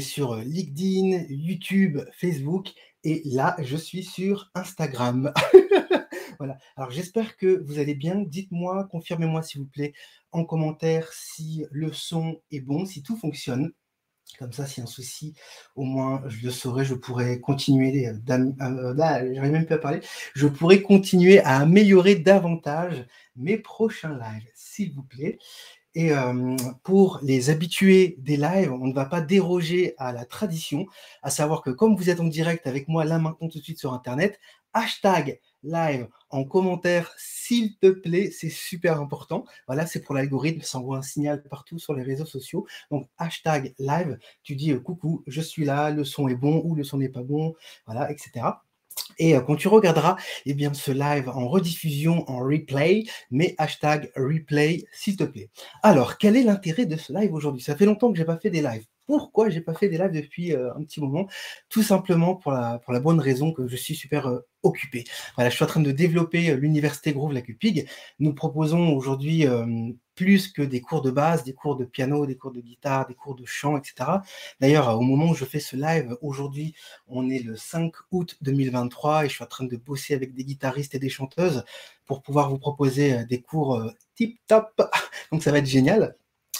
sur LinkedIn, YouTube, Facebook et là, je suis sur Instagram. voilà. Alors, j'espère que vous allez bien. Dites-moi, confirmez-moi s'il vous plaît en commentaire si le son est bon, si tout fonctionne. Comme ça, s'il y a un souci, au moins je le saurai, je pourrais continuer, euh, euh, je pourrais continuer à améliorer davantage mes prochains lives, s'il vous plaît. Et pour les habitués des lives, on ne va pas déroger à la tradition, à savoir que comme vous êtes en direct avec moi là maintenant tout de suite sur Internet, hashtag live en commentaire, s'il te plaît, c'est super important. Voilà, c'est pour l'algorithme, ça envoie un signal partout sur les réseaux sociaux. Donc, hashtag live, tu dis coucou, je suis là, le son est bon ou le son n'est pas bon, voilà, etc. Et quand tu regarderas eh bien, ce live en rediffusion, en replay, mais hashtag replay, s'il te plaît. Alors, quel est l'intérêt de ce live aujourd'hui? Ça fait longtemps que je n'ai pas fait des lives. Pourquoi j'ai pas fait des lives depuis un petit moment? Tout simplement pour la, la bonne raison que je suis super occupé. Voilà, je suis en train de développer l'université Groove Lacupig. Nous proposons aujourd'hui plus que des cours de base, des cours de piano, des cours de guitare, des cours de chant, etc. D'ailleurs, au moment où je fais ce live, aujourd'hui, on est le 5 août 2023 et je suis en train de bosser avec des guitaristes et des chanteuses pour pouvoir vous proposer des cours tip top. Donc ça va être génial.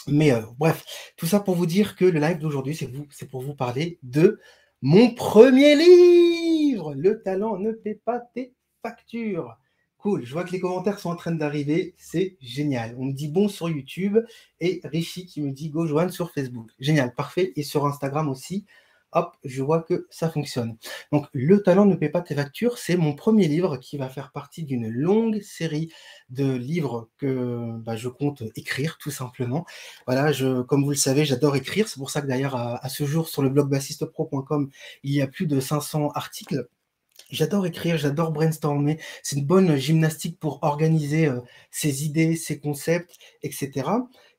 Mais bref, tout ça pour vous dire que le live d'aujourd'hui, c'est pour vous parler de mon premier livre. Le talent ne paie pas tes factures. Cool, je vois que les commentaires sont en train d'arriver, c'est génial. On me dit bon sur YouTube et Richie qui me dit go Joanne sur Facebook. Génial, parfait. Et sur Instagram aussi hop, je vois que ça fonctionne. Donc, Le talent ne paie pas tes factures, c'est mon premier livre qui va faire partie d'une longue série de livres que bah, je compte écrire, tout simplement. Voilà, comme vous le savez, j'adore écrire. C'est pour ça que d'ailleurs, à, ce jour, sur le blog bassistepro.com, il y a plus de 500 articles. J'adore écrire, j'adore brainstormer. C'est une bonne gymnastique pour organiser euh, ses idées, ses concepts, etc.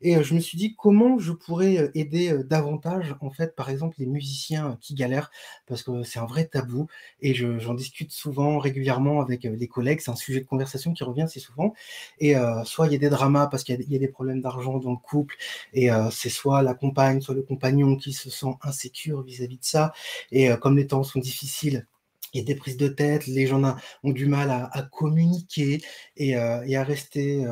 Et je me suis dit comment je pourrais aider davantage, en fait, par exemple, les musiciens qui galèrent, parce que c'est un vrai tabou. Et j'en discute souvent, régulièrement avec les collègues. C'est un sujet de conversation qui revient assez souvent. Et soit il y a des dramas parce qu'il y, a des problèmes d'argent dans le couple, et c'est soit la compagne, soit le compagnon qui se sent insécure vis-à-vis de ça. Et comme les temps sont difficiles, il y a des prises de tête, les gens ont du mal à, communiquer et, à rester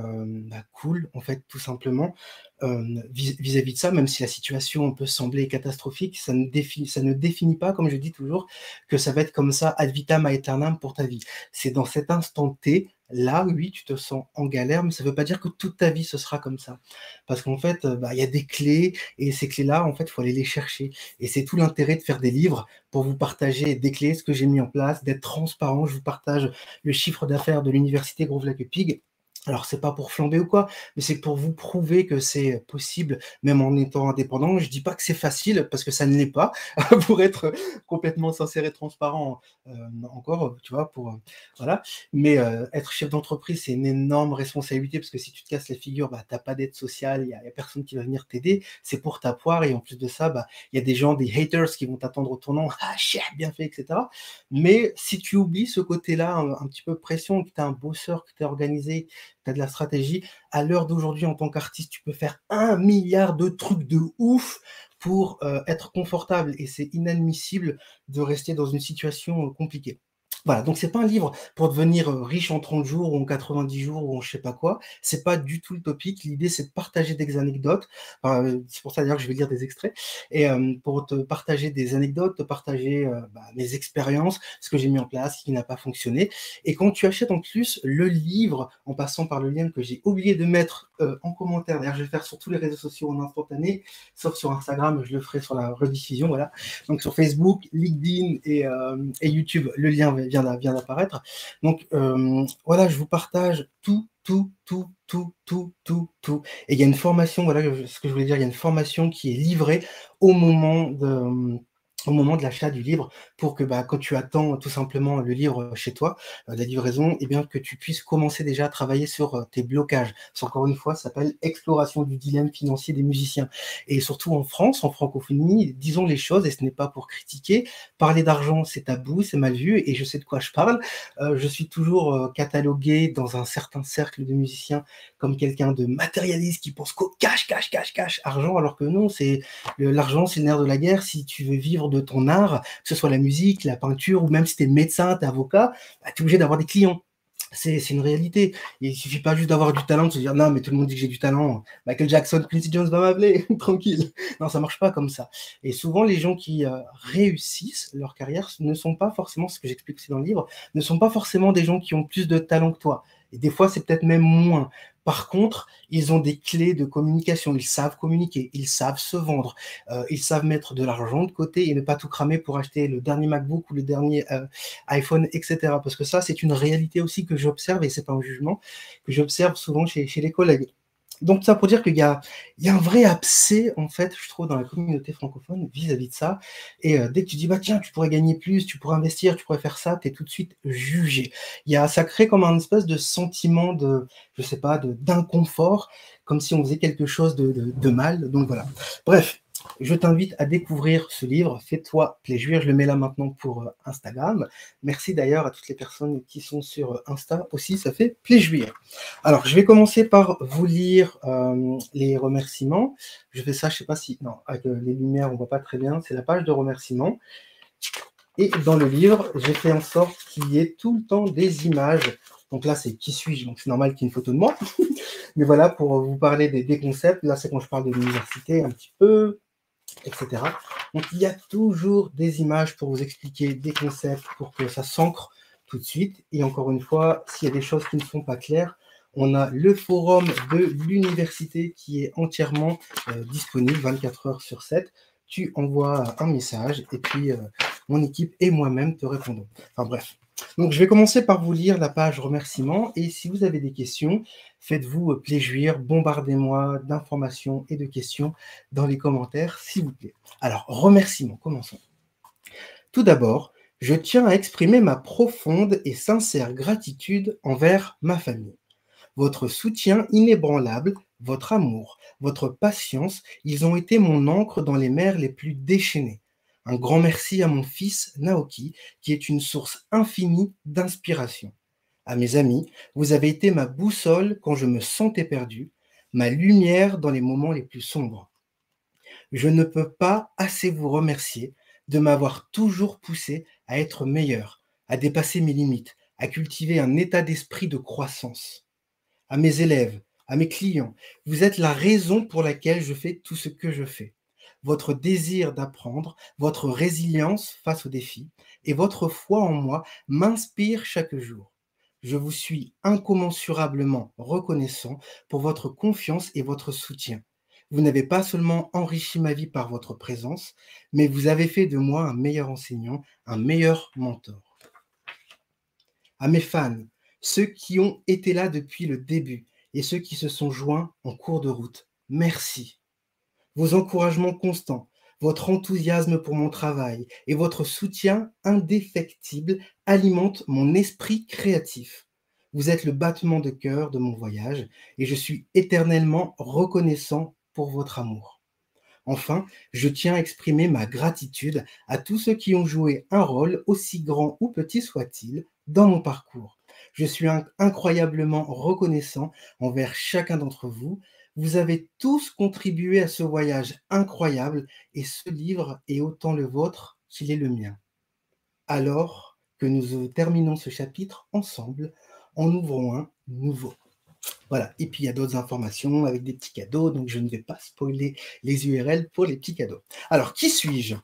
bah, cool, en fait, tout simplement. vis-à-vis de ça, même si la situation peut sembler catastrophique, ça ne, définit, ça ne définit pas, comme je dis toujours, que ça va être comme ça ad vitam aeternam pour ta vie. C'est dans cet instant T, là, oui, tu te sens en galère, mais ça ne veut pas dire que toute ta vie, ce sera comme ça. Parce qu'en fait, bah, il y a des clés, et ces clés-là, en fait, il faut aller les chercher. Et c'est tout l'intérêt de faire des livres pour vous partager des clés, ce que j'ai mis en place, d'être transparent. Je vous partage le chiffre d'affaires de l'université Groove-Lac-Pig alors, c'est pas pour flamber ou quoi, mais c'est pour vous prouver que c'est possible, même en étant indépendant. Je dis pas que c'est facile, parce que ça ne l'est pas, pour être complètement sincère et transparent, euh, encore, tu vois, pour, voilà. Mais euh, être chef d'entreprise, c'est une énorme responsabilité, parce que si tu te casses la figure, bah, t'as pas d'aide sociale, il y, a personne qui va venir t'aider, c'est pour ta poire, et en plus de ça, bah, il y a des gens, des haters qui vont t'attendre au tournant, ah, chien, bien fait, etc. Mais si tu oublies ce côté-là, un, un, petit peu pression, que tu as un bosseur, que tu es organisé, tu as de la stratégie. À l'heure d'aujourd'hui, en tant qu'artiste, tu peux faire un milliard de trucs de ouf pour euh, être confortable et c'est inadmissible de rester dans une situation euh, compliquée. Voilà, donc c'est pas un livre pour devenir riche en 30 jours ou en 90 jours ou en je sais pas quoi. C'est pas du tout le topic. L'idée c'est de partager des anecdotes. c'est pour ça d'ailleurs que je vais lire des extraits et pour te partager des anecdotes, te partager bah, mes expériences, ce que j'ai mis en place, ce qui n'a pas fonctionné. Et quand tu achètes en plus le livre en passant par le lien que j'ai oublié de mettre en commentaire, d'ailleurs je vais le faire sur tous les réseaux sociaux en instantané, sauf sur Instagram, je le ferai sur la rediffusion. Voilà. Donc sur Facebook, LinkedIn et, et YouTube, le lien vient d'apparaître. Donc euh, voilà, je vous partage tout, tout, tout, tout, tout, tout, tout. Et il y a une formation, voilà ce que je voulais dire, il y a une formation qui est livrée au moment de au moment de l'achat du livre pour que bah, quand tu attends tout simplement le livre chez toi, euh, la livraison, et eh bien que tu puisses commencer déjà à travailler sur euh, tes blocages. C'est encore une fois, ça s'appelle Exploration du dilemme financier des musiciens. Et surtout en France, en francophonie, disons les choses, et ce n'est pas pour critiquer, parler d'argent, c'est tabou, c'est mal vu, et je sais de quoi je parle. Euh, je suis toujours catalogué dans un certain cercle de musiciens comme quelqu'un de matérialiste qui pense qu'au cash, cash, cash, cash, argent, alors que non, c'est l'argent, c'est le nerf de la guerre. Si tu veux vivre de ton art, que ce soit la musique, la peinture, ou même si tu es médecin, tu es avocat, bah, tu es obligé d'avoir des clients. C'est une réalité. Il suffit pas juste d'avoir du talent, de se dire non, mais tout le monde dit que j'ai du talent. Michael Jackson, Quincy Jones va m'appeler, tranquille. Non, ça marche pas comme ça. Et souvent, les gens qui euh, réussissent leur carrière ne sont pas forcément, ce que j'explique aussi dans le livre, ne sont pas forcément des gens qui ont plus de talent que toi. Et des fois, c'est peut-être même moins. Par contre, ils ont des clés de communication. Ils savent communiquer, ils savent se vendre, euh, ils savent mettre de l'argent de côté et ne pas tout cramer pour acheter le dernier MacBook ou le dernier euh, iPhone, etc. Parce que ça, c'est une réalité aussi que j'observe et c'est pas un jugement que j'observe souvent chez, chez les collègues. Donc, ça pour dire qu'il y a, il y a un vrai abcès, en fait, je trouve, dans la communauté francophone vis-à-vis de ça. Et euh, dès que tu dis, bah tiens, tu pourrais gagner plus, tu pourrais investir, tu pourrais faire ça, tu es tout de suite jugé. Il y a, ça crée comme un espèce de sentiment de, je sais pas, d'inconfort, comme si on faisait quelque chose de, de, de mal. Donc voilà. Bref, je t'invite à découvrir ce livre, Fais-toi plaisir. Je le mets là maintenant pour euh, Instagram. Merci d'ailleurs à toutes les personnes qui sont sur euh, Insta aussi, ça fait plaisir. Alors, je vais commencer par vous lire euh, les remerciements. Je fais ça, je ne sais pas si. Non, avec les lumières, on ne voit pas très bien. C'est la page de remerciements. Et dans le livre, j'ai fait en sorte qu'il y ait tout le temps des images. Donc là, c'est qui suis-je? Donc c'est normal qu'il y ait une photo de moi. Mais voilà, pour vous parler des, des concepts. Là, c'est quand je parle de l'université un petit peu etc. Donc il y a toujours des images pour vous expliquer des concepts, pour que ça s'ancre tout de suite. Et encore une fois, s'il y a des choses qui ne sont pas claires, on a le forum de l'université qui est entièrement euh, disponible 24 heures sur 7. Tu envoies un message et puis euh, mon équipe et moi-même te répondons. Enfin bref, donc, je vais commencer par vous lire la page remerciements et si vous avez des questions, faites-vous plaisir, bombardez-moi d'informations et de questions dans les commentaires, s'il vous plaît. Alors, remerciements, commençons. Tout d'abord, je tiens à exprimer ma profonde et sincère gratitude envers ma famille. Votre soutien inébranlable, votre amour, votre patience, ils ont été mon encre dans les mers les plus déchaînées. Un grand merci à mon fils Naoki, qui est une source infinie d'inspiration. À mes amis, vous avez été ma boussole quand je me sentais perdu, ma lumière dans les moments les plus sombres. Je ne peux pas assez vous remercier de m'avoir toujours poussé à être meilleur, à dépasser mes limites, à cultiver un état d'esprit de croissance. À mes élèves, à mes clients, vous êtes la raison pour laquelle je fais tout ce que je fais votre désir d'apprendre, votre résilience face aux défis et votre foi en moi m'inspirent chaque jour. Je vous suis incommensurablement reconnaissant pour votre confiance et votre soutien. Vous n'avez pas seulement enrichi ma vie par votre présence, mais vous avez fait de moi un meilleur enseignant, un meilleur mentor. À mes fans, ceux qui ont été là depuis le début et ceux qui se sont joints en cours de route, merci vos encouragements constants, votre enthousiasme pour mon travail et votre soutien indéfectible alimentent mon esprit créatif. Vous êtes le battement de cœur de mon voyage et je suis éternellement reconnaissant pour votre amour. Enfin, je tiens à exprimer ma gratitude à tous ceux qui ont joué un rôle, aussi grand ou petit soit-il, dans mon parcours. Je suis incroyablement reconnaissant envers chacun d'entre vous vous avez tous contribué à ce voyage incroyable et ce livre est autant le vôtre qu'il est le mien. Alors que nous terminons ce chapitre ensemble, en ouvrons un nouveau. Voilà, et puis il y a d'autres informations avec des petits cadeaux, donc je ne vais pas spoiler les URL pour les petits cadeaux. Alors, qui suis-je?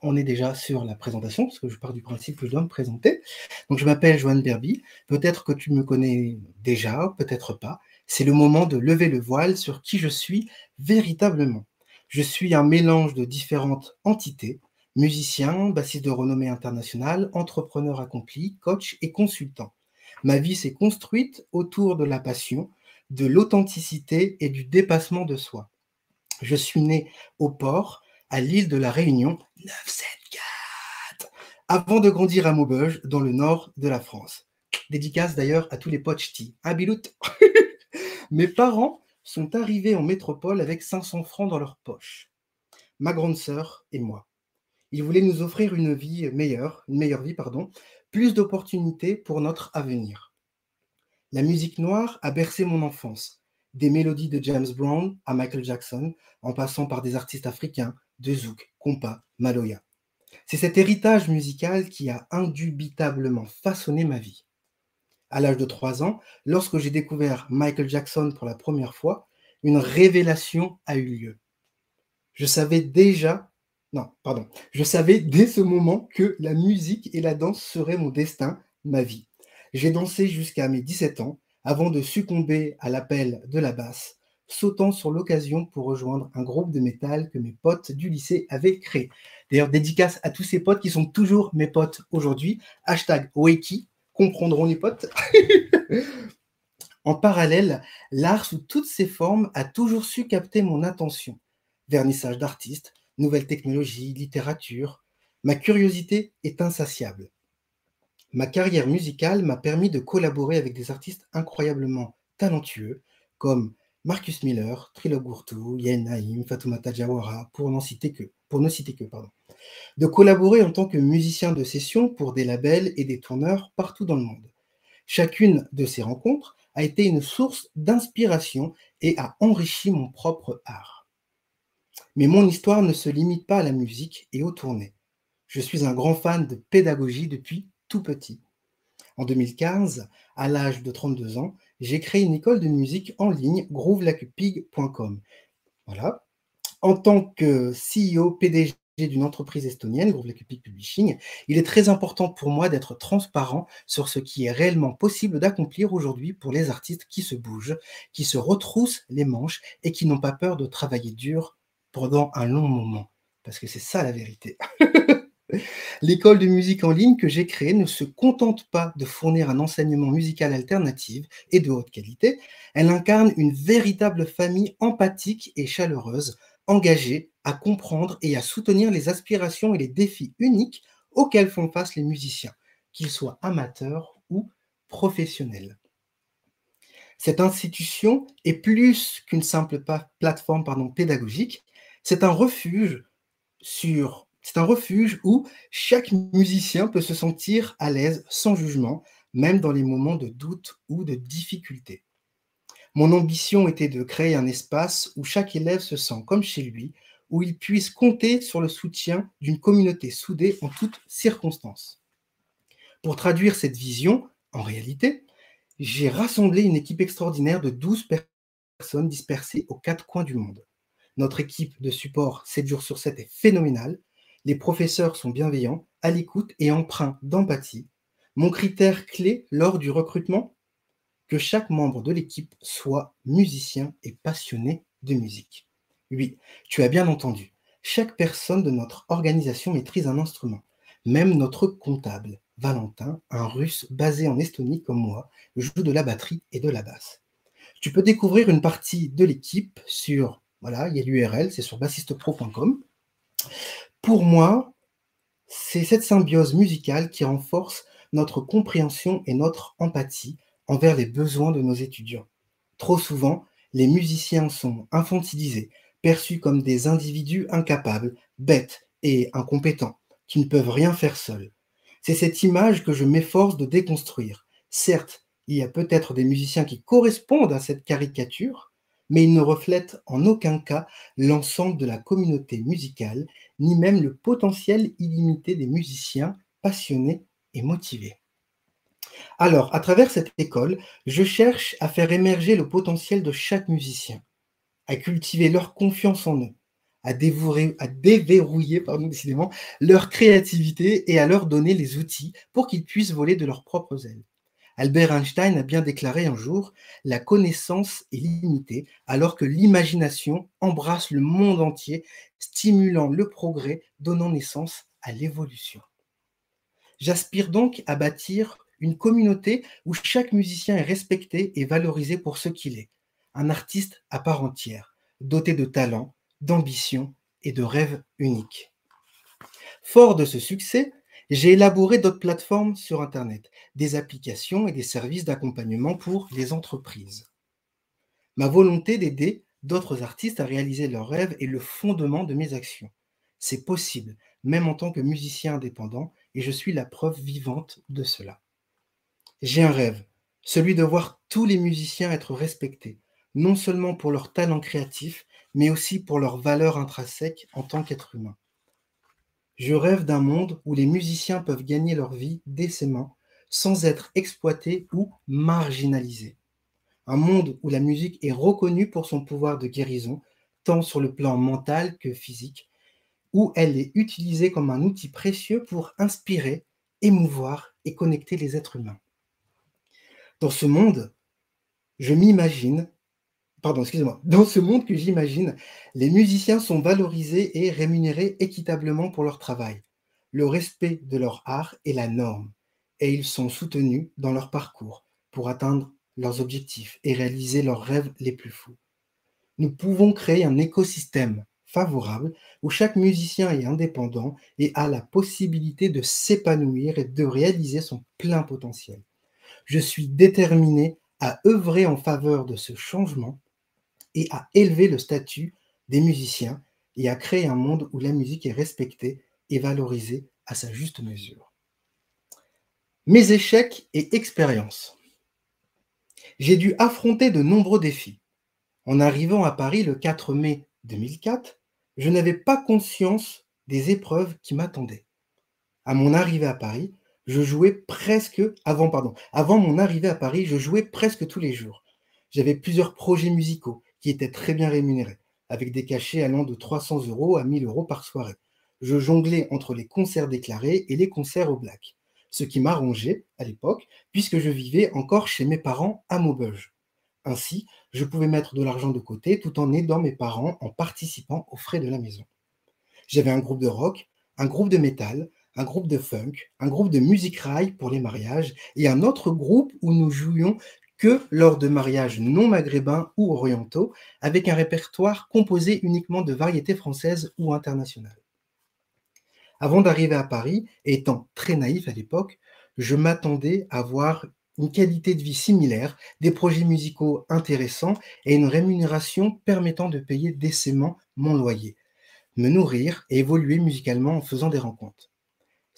On est déjà sur la présentation, parce que je pars du principe que je dois me présenter. Donc, je m'appelle Joanne Berby. Peut-être que tu me connais déjà, peut-être pas c'est le moment de lever le voile sur qui je suis véritablement. Je suis un mélange de différentes entités, musicien, bassiste de renommée internationale, entrepreneur accompli, coach et consultant. Ma vie s'est construite autour de la passion, de l'authenticité et du dépassement de soi. Je suis né au port, à l'île de la Réunion, 9 avant de grandir à Maubeuge, dans le nord de la France. Dédicace d'ailleurs à tous les potes ch'tis. Un bilout Mes parents sont arrivés en métropole avec 500 francs dans leur poche. Ma grande sœur et moi. Ils voulaient nous offrir une vie meilleure, une vie, pardon, plus d'opportunités pour notre avenir. La musique noire a bercé mon enfance, des mélodies de James Brown à Michael Jackson, en passant par des artistes africains, de zouk, compas, maloya. C'est cet héritage musical qui a indubitablement façonné ma vie. À l'âge de 3 ans, lorsque j'ai découvert Michael Jackson pour la première fois, une révélation a eu lieu. Je savais déjà, non, pardon, je savais dès ce moment que la musique et la danse seraient mon destin, ma vie. J'ai dansé jusqu'à mes 17 ans avant de succomber à l'appel de la basse sautant sur l'occasion pour rejoindre un groupe de métal que mes potes du lycée avaient créé. D'ailleurs, dédicace à tous ces potes qui sont toujours mes potes aujourd'hui. Hashtag Wakey, comprendront les potes. en parallèle, l'art sous toutes ses formes a toujours su capter mon attention. Vernissage d'artistes, nouvelles technologies, littérature. Ma curiosité est insatiable. Ma carrière musicale m'a permis de collaborer avec des artistes incroyablement talentueux comme Marcus Miller, Trilo Gurtu, Yen Naïm, Fatoumata Jawara, pour, n'en citer que, pour ne citer que. Pardon. De collaborer en tant que musicien de session pour des labels et des tourneurs partout dans le monde. Chacune de ces rencontres a été une source d'inspiration et a enrichi mon propre art. Mais mon histoire ne se limite pas à la musique et aux tournées. Je suis un grand fan de pédagogie depuis tout petit. En 2015, à l'âge de 32 ans, j'ai créé une école de musique en ligne, groovelacupig.com. Voilà. En tant que CEO, PDG d'une entreprise estonienne, Groove Publishing, il est très important pour moi d'être transparent sur ce qui est réellement possible d'accomplir aujourd'hui pour les artistes qui se bougent, qui se retroussent les manches et qui n'ont pas peur de travailler dur pendant un long moment. Parce que c'est ça la vérité. L'école de musique en ligne que j'ai créée ne se contente pas de fournir un enseignement musical alternatif et de haute qualité, elle incarne une véritable famille empathique et chaleureuse, engagée à comprendre et à soutenir les aspirations et les défis uniques auxquels font face les musiciens, qu'ils soient amateurs ou professionnels. Cette institution est plus qu'une simple plateforme pédagogique, c'est un refuge c'est un refuge où chaque musicien peut se sentir à l'aise sans jugement, même dans les moments de doute ou de difficulté. Mon ambition était de créer un espace où chaque élève se sent comme chez lui, où il puisse compter sur le soutien d'une communauté soudée en toutes circonstances. Pour traduire cette vision, en réalité, j'ai rassemblé une équipe extraordinaire de 12 personnes dispersées aux quatre coins du monde. Notre équipe de support 7 jours sur 7 est phénoménale les professeurs sont bienveillants, à l'écoute et empreints d'empathie. Mon critère clé lors du recrutement Que chaque membre de l'équipe soit musicien et passionné de musique. Oui, tu as bien entendu. Chaque personne de notre organisation maîtrise un instrument. Même notre comptable, Valentin, un russe basé en Estonie comme moi, joue de la batterie et de la basse. Tu peux découvrir une partie de l'équipe sur, voilà, il y a l'URL, c'est sur bassistepro.com. Pour moi, c'est cette symbiose musicale qui renforce notre compréhension et notre empathie envers les besoins de nos étudiants. Trop souvent, les musiciens sont infantilisés, perçus comme des individus incapables, bêtes et incompétents, qui ne peuvent rien faire seuls. C'est cette image que je m'efforce de déconstruire. Certes, il y a peut-être des musiciens qui correspondent à cette caricature, mais il ne reflète en aucun cas l'ensemble de la communauté musicale, ni même le potentiel illimité des musiciens passionnés et motivés. Alors, à travers cette école, je cherche à faire émerger le potentiel de chaque musicien, à cultiver leur confiance en eux, à, déverrouiller pardon, décidément, leur créativité et à leur donner les outils pour qu'ils puissent voler de leurs propres ailes. Albert Einstein a bien déclaré un jour La connaissance est limitée alors que l'imagination embrasse le monde entier, stimulant le progrès, donnant naissance à l'évolution. J'aspire donc à bâtir une communauté où chaque musicien est respecté et valorisé pour ce qu'il est, un artiste à part entière, doté de talent, d'ambition et de rêves uniques. Fort de ce succès, J'ai élaboré d'autres plateformes sur Internet, des applications et des services d'accompagnement pour les entreprises. Ma volonté d'aider d'autres artistes à réaliser leurs rêves est le fondement de mes actions. C'est possible, même en tant que musicien indépendant, et je suis la preuve vivante de cela. J'ai un rêve, celui de voir tous les musiciens être respectés, non seulement pour leur talent créatif, mais aussi pour leur valeur intrinsèque en tant qu'être humain. Je rêve d'un monde où les musiciens peuvent gagner leur vie décemment, sans être exploités ou marginalisés. Un monde où la musique est reconnue pour son pouvoir de guérison, tant sur le plan mental que physique, où elle est utilisée comme un outil précieux pour inspirer, émouvoir et connecter les êtres humains. Dans ce monde, je m'imagine, pardon, excusez-moi, dans ce monde que j'imagine, les musiciens sont valorisés et rémunérés équitablement pour leur travail. Le respect de leur art est la norme et ils sont soutenus dans leur parcours pour atteindre leurs objectifs et réaliser leurs rêves les plus fous. Nous pouvons créer un écosystème favorable où chaque musicien est indépendant et a la possibilité de s'épanouir et de réaliser son plein potentiel. Je suis déterminé à œuvrer en faveur de ce changement et à élever le statut des musiciens et à créer un monde où la musique est respectée et valorisée à sa juste mesure. Mes échecs et expériences. J'ai dû affronter de nombreux défis. En arrivant à Paris le 4 mai 2004, je n'avais pas conscience des épreuves qui m'attendaient. À mon arrivée à Paris, je jouais presque, avant, pardon, avant mon arrivée à Paris, je jouais presque tous les jours. J'avais plusieurs projets musicaux qui étaient très bien rémunérés, avec des cachets allant de 300 euros à 1000 euros par soirée. Je jonglais entre les concerts déclarés et les concerts au black, ce qui m'arrangeait à l'époque, puisque je vivais encore chez mes parents à Maubeuge. Ainsi, je pouvais mettre de l'argent de côté tout en aidant mes parents en participant aux frais de la maison. J'avais un groupe de rock, un groupe de métal, un groupe de funk, un groupe de musique rail pour les mariages et un autre groupe où nous jouions que lors de mariages non maghrébins ou orientaux, avec un répertoire composé uniquement de variétés françaises ou internationales. Avant d'arriver à Paris, étant très naïf à l'époque, je m'attendais à voir une qualité de vie similaire, des projets musicaux intéressants et une rémunération permettant de payer décemment mon loyer, me nourrir et évoluer musicalement en faisant des rencontres.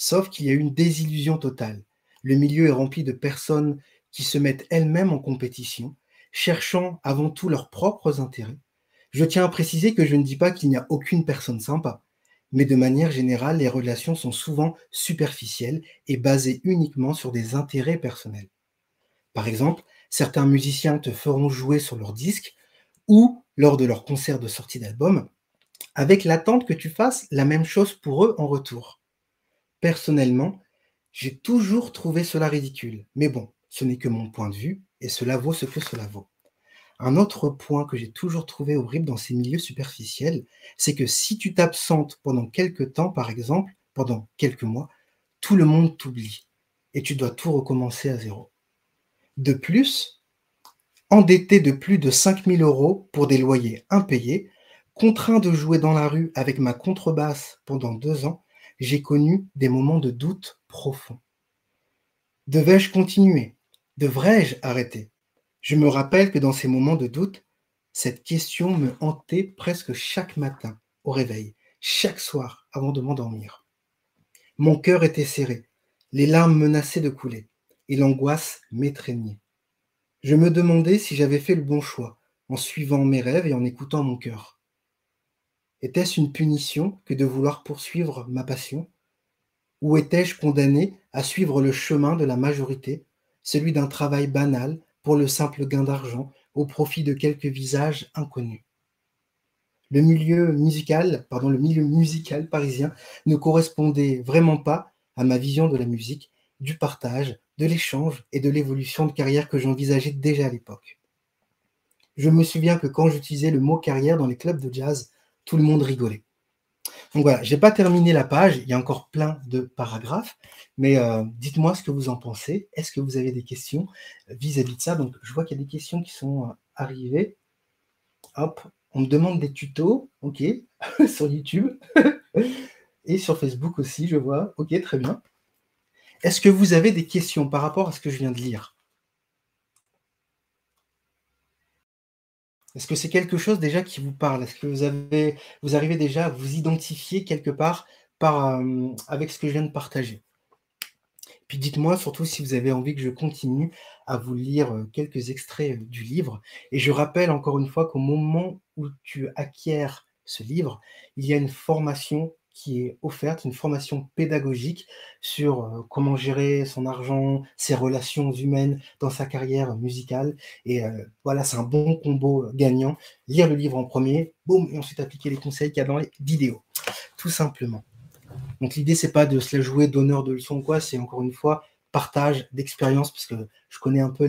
Sauf qu'il y a une désillusion totale. Le milieu est rempli de personnes qui se mettent elles-mêmes en compétition, cherchant avant tout leurs propres intérêts. Je tiens à préciser que je ne dis pas qu'il n'y a aucune personne sympa, mais de manière générale, les relations sont souvent superficielles et basées uniquement sur des intérêts personnels. Par exemple, certains musiciens te feront jouer sur leur disque ou lors de leur concert de sortie d'album, avec l'attente que tu fasses la même chose pour eux en retour. Personnellement, j'ai toujours trouvé cela ridicule. Mais bon, ce n'est que mon point de vue et cela vaut ce que cela vaut. Un autre point que j'ai toujours trouvé horrible dans ces milieux superficiels, c'est que si tu t'absentes pendant quelques temps, par exemple, pendant quelques mois, tout le monde t'oublie et tu dois tout recommencer à zéro. De plus, endetté de plus de 5000 euros pour des loyers impayés, contraint de jouer dans la rue avec ma contrebasse pendant deux ans, j'ai connu des moments de doute profond. Devais-je continuer? Devrais-je arrêter? Je me rappelle que dans ces moments de doute, cette question me hantait presque chaque matin au réveil, chaque soir avant de m'endormir. Mon cœur était serré, les larmes menaçaient de couler, et l'angoisse m'étreignait. Je me demandais si j'avais fait le bon choix en suivant mes rêves et en écoutant mon cœur. Était-ce une punition que de vouloir poursuivre ma passion? Ou étais-je condamné à suivre le chemin de la majorité, celui d'un travail banal pour le simple gain d'argent au profit de quelques visages inconnus? Le milieu musical, pardon, le milieu musical parisien ne correspondait vraiment pas à ma vision de la musique, du partage, de l'échange et de l'évolution de carrière que j'envisageais déjà à l'époque. Je me souviens que quand j'utilisais le mot carrière dans les clubs de jazz, le monde rigolait. Donc voilà, je n'ai pas terminé la page, il y a encore plein de paragraphes, mais euh, dites-moi ce que vous en pensez. Est-ce que vous avez des questions vis-à-vis de ça? Donc je vois qu'il y a des questions qui sont euh, arrivées. Hop, on me demande des tutos, ok, sur YouTube et sur Facebook aussi, je vois. Ok, très bien. Est-ce que vous avez des questions par rapport à ce que je viens de lire? Est-ce que c'est quelque chose déjà qui vous parle? Est-ce que vous, avez, vous arrivez déjà à vous identifier quelque part par, euh, avec ce que je viens de partager? Puis dites-moi surtout si vous avez envie que je continue à vous lire euh, quelques extraits euh, du livre. Et je rappelle encore une fois qu'au moment où tu acquiers ce livre, il y a une formation qui est offerte, une formation pédagogique sur euh, comment gérer son argent, ses relations humaines dans sa carrière musicale. Et euh, voilà, c'est un bon combo gagnant. Lire le livre en premier, boum, et ensuite appliquer les conseils qu'il y a dans les vidéos. Tout simplement. Donc l'idée, c'est pas de se la jouer d'honneur de leçon quoi, c'est encore une fois partage d'expérience, parce que je connais un peu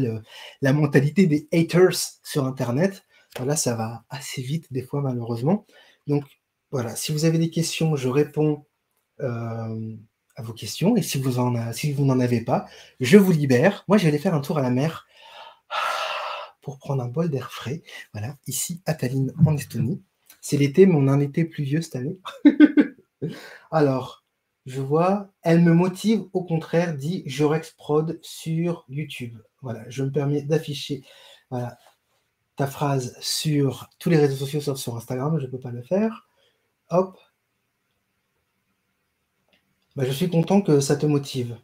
la mentalité des haters sur Internet. Voilà, ça va assez vite des fois, malheureusement. Donc, voilà, si vous avez des questions, je réponds euh, à vos questions. Et si vous, n'en avez pas, je vous libère. Moi, j'allais faire un tour à la mer pour prendre un bol d'air frais. Voilà, ici à Tallinn, en Estonie. C'est l'été, mais on a un été pluvieux cette année. Alors, je vois, elle me motive, au contraire, dit Jorex Prod sur YouTube. Voilà, je me permets d'afficher ta phrase sur tous les réseaux sociaux, sauf sur Instagram, je ne peux pas le faire. Hop. Bah, je suis content que ça te motive.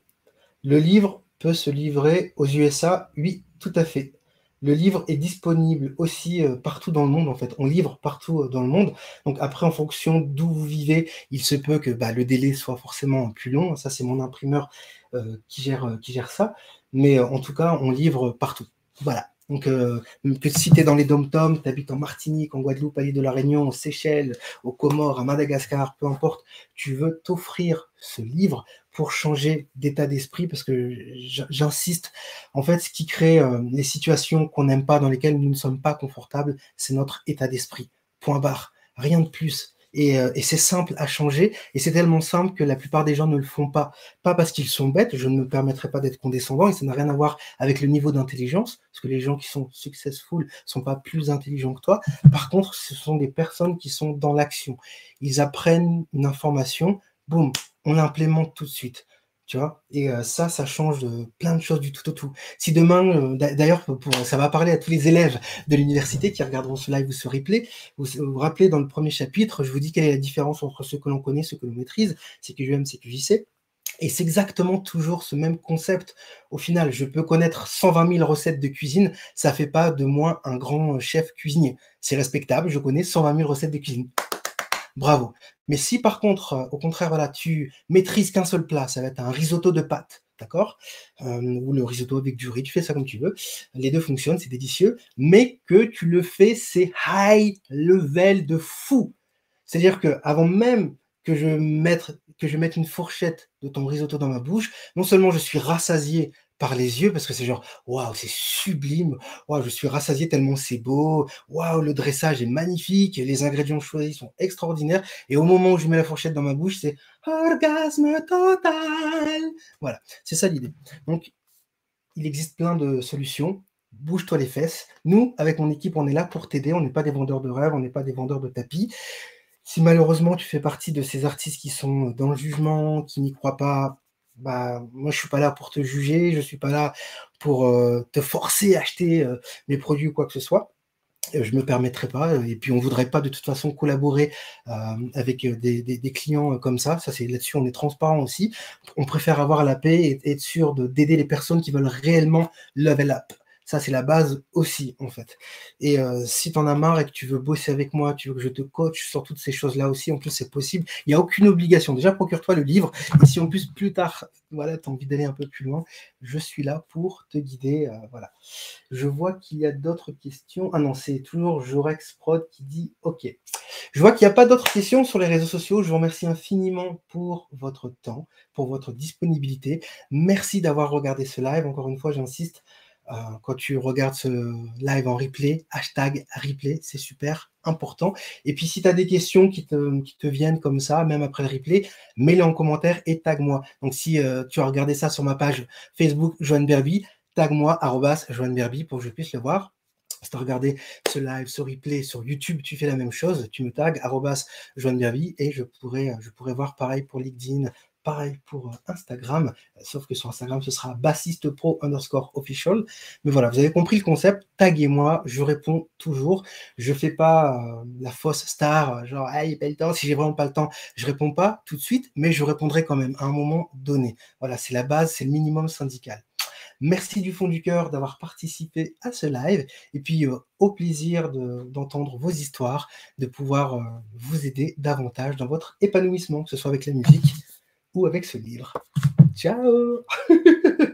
Le livre peut se livrer aux USA Oui, tout à fait. Le livre est disponible aussi euh, partout dans le monde, en fait. On livre partout euh, dans le monde. Donc après, en fonction d'où vous vivez, il se peut que bah, le délai soit forcément plus long. Ça, c'est mon imprimeur euh, qui, gère, qui gère ça. Mais en tout cas, on livre partout. Voilà. Donc, euh, que si tu es dans les dom-toms, tu habites en Martinique, en Guadeloupe, à l'île de la Réunion, aux Seychelles, aux Comores, à Madagascar, peu importe, tu veux t'offrir ce livre pour changer d'état d'esprit, parce que j'insiste, en fait, ce qui crée euh, les situations qu'on n'aime pas, dans lesquelles nous ne sommes pas confortables, c'est notre état d'esprit. Point barre. Rien de plus. Euh, et, c'est simple à changer. Et c'est tellement simple que la plupart des gens ne le font pas. Pas parce qu'ils sont bêtes, je ne me permettrai pas d'être condescendant, et ça n'a rien à voir avec le niveau d'intelligence, parce que les gens qui sont successful sont pas plus intelligents que toi. Par contre, ce sont des personnes qui sont dans l'action. Ils apprennent une information, boum, on l'implémente tout de suite. Tu vois Et euh, ça, ça change plein de choses du tout au tout. Si demain, euh, d'ailleurs, ça va parler à tous les élèves de l'université qui regarderont ce live ou ce replay, vous vous rappelez dans le premier chapitre, je vous dis quelle est la différence entre ce que l'on connaît, ce que l'on maîtrise, CQGM, CQJC. Et c'est exactement toujours ce même concept. Au final, je peux connaître 120 000 recettes de cuisine, ça fait pas de moi un grand chef cuisinier. C'est respectable, je connais 120 000 recettes de cuisine bravo. Mais si par contre, euh, au contraire, voilà, tu maîtrises qu'un seul plat, ça va être un risotto de pâtes, d'accord? Euh, Ou le risotto avec du riz, tu fais ça comme tu veux. Les deux fonctionnent, c'est délicieux, mais que tu le fais, c'est high level de fou. C'est-à-dire que avant même que je mette que je mette une fourchette de ton risotto dans ma bouche, non seulement je suis rassasié par les yeux parce que c'est genre waouh c'est sublime waouh je suis rassasié tellement c'est beau waouh le dressage est magnifique les ingrédients choisis sont extraordinaires et au moment où je mets la fourchette dans ma bouche c'est orgasme total. Voilà c'est ça l'idée. Donc il existe plein de solutions. Bouge-toi les fesses. Nous avec mon équipe on est là pour t'aider. On n'est pas des vendeurs de rêves on n'est pas des vendeurs de tapis. Si malheureusement tu fais partie de ces artistes qui sont dans le jugement qui n'y croient pas bah, moi, je suis pas là pour te juger, je suis pas là pour euh, te forcer à acheter euh, mes produits ou quoi que ce soit. Je je me permettrai pas, et puis on voudrait pas de toute façon collaborer euh, avec des, des, clients comme ça. Ça, c'est là-dessus, on est transparent aussi. On préfère avoir la paix et être sûr d'aider les personnes qui veulent réellement level up. Ça, c'est la base aussi, en fait. Et euh, si tu en as marre et que tu veux bosser avec moi, tu veux que je te coach sur toutes ces choses-là aussi, en plus, c'est possible. Il n'y a aucune obligation. Déjà, procure-toi le livre. Et si en plus, plus tard, voilà, tu as envie d'aller un peu plus loin, je suis là pour te guider. Euh, voilà. Je vois qu'il y a d'autres questions. Ah non, c'est toujours Jorex Prod qui dit OK. Je vois qu'il n'y a pas d'autres questions sur les réseaux sociaux. Je vous remercie infiniment pour votre temps, pour votre disponibilité. Merci d'avoir regardé ce live. Encore une fois, j'insiste. Euh, quand tu regardes ce live en replay, hashtag replay, c'est super important. Et puis si tu as des questions qui te, viennent comme ça, même après le replay, mets-les en commentaire et tag-moi. Donc si euh, tu as regardé ça sur ma page Facebook Joanne Berby, tag-moi arrobas Joanne Berby pour que je puisse le voir. Si tu as regardé ce live, ce replay sur YouTube, tu fais la même chose. Tu me tags, Bienvie, et je je pourrais voir pareil pour LinkedIn, pareil pour euh, Instagram, sauf que sur Instagram, ce sera bassiste pro underscore official. Mais voilà, vous avez compris le concept. Taguez-moi, je réponds toujours. Je fais pas euh, la fausse star, genre, hey, pas le temps. Si j'ai vraiment pas le temps, je réponds pas tout de suite, mais je répondrai quand même à un moment donné. Voilà, c'est la base, c'est le minimum syndical. Merci du fond du cœur d'avoir participé à ce live et puis euh, au plaisir d'entendre vos histoires, de pouvoir euh, vous aider davantage dans votre épanouissement, que ce soit avec la musique avec ce livre. Ciao